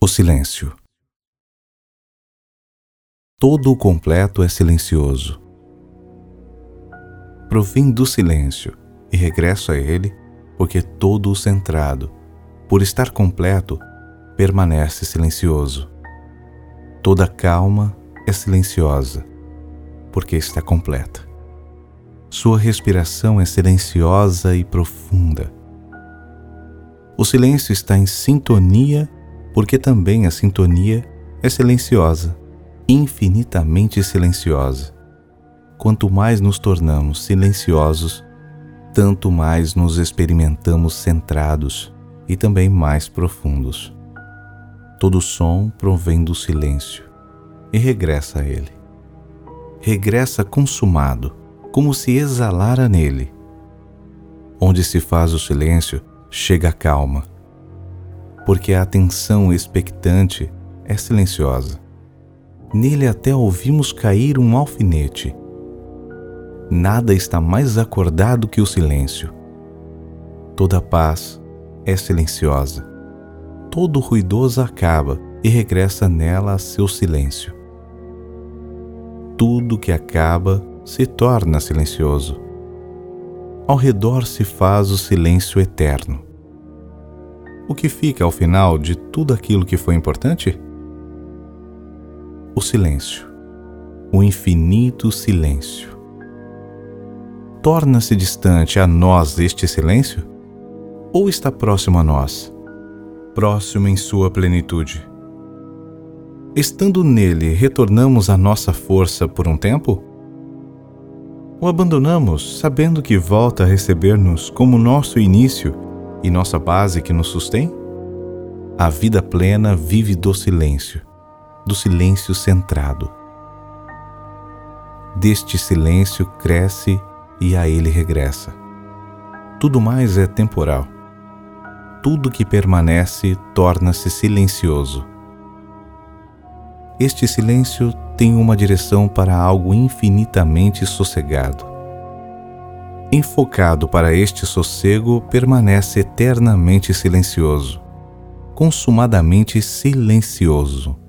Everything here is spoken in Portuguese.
O silêncio. Todo o completo é silencioso. Provim do silêncio e regresso a ele, porque todo o centrado, por estar completo, permanece silencioso. Toda calma é silenciosa, porque está completa. Sua respiração é silenciosa e profunda. O silêncio está em sintonia porque também a sintonia é silenciosa, infinitamente silenciosa. Quanto mais nos tornamos silenciosos, tanto mais nos experimentamos centrados e também mais profundos. Todo som provém do silêncio e regressa a ele. Regressa consumado, como se exalara nele. Onde se faz o silêncio, chega a calma porque a atenção expectante é silenciosa. Nele até ouvimos cair um alfinete. Nada está mais acordado que o silêncio. Toda paz é silenciosa. Todo ruidoso acaba e regressa nela a seu silêncio. Tudo que acaba se torna silencioso. Ao redor se faz o silêncio eterno o que fica ao final de tudo aquilo que foi importante? O silêncio, o infinito silêncio. Torna-se distante a nós este silêncio? Ou está próximo a nós, próximo em sua plenitude? Estando nele, retornamos à nossa força por um tempo? Ou abandonamos sabendo que volta a receber-nos como nosso início e nossa base que nos sustém? A vida plena vive do silêncio, do silêncio centrado. Deste silêncio cresce e a ele regressa. Tudo mais é temporal. Tudo que permanece torna-se silencioso. Este silêncio tem uma direção para algo infinitamente sossegado enfocado para este sossego, permanece eternamente silencioso, consumadamente silencioso.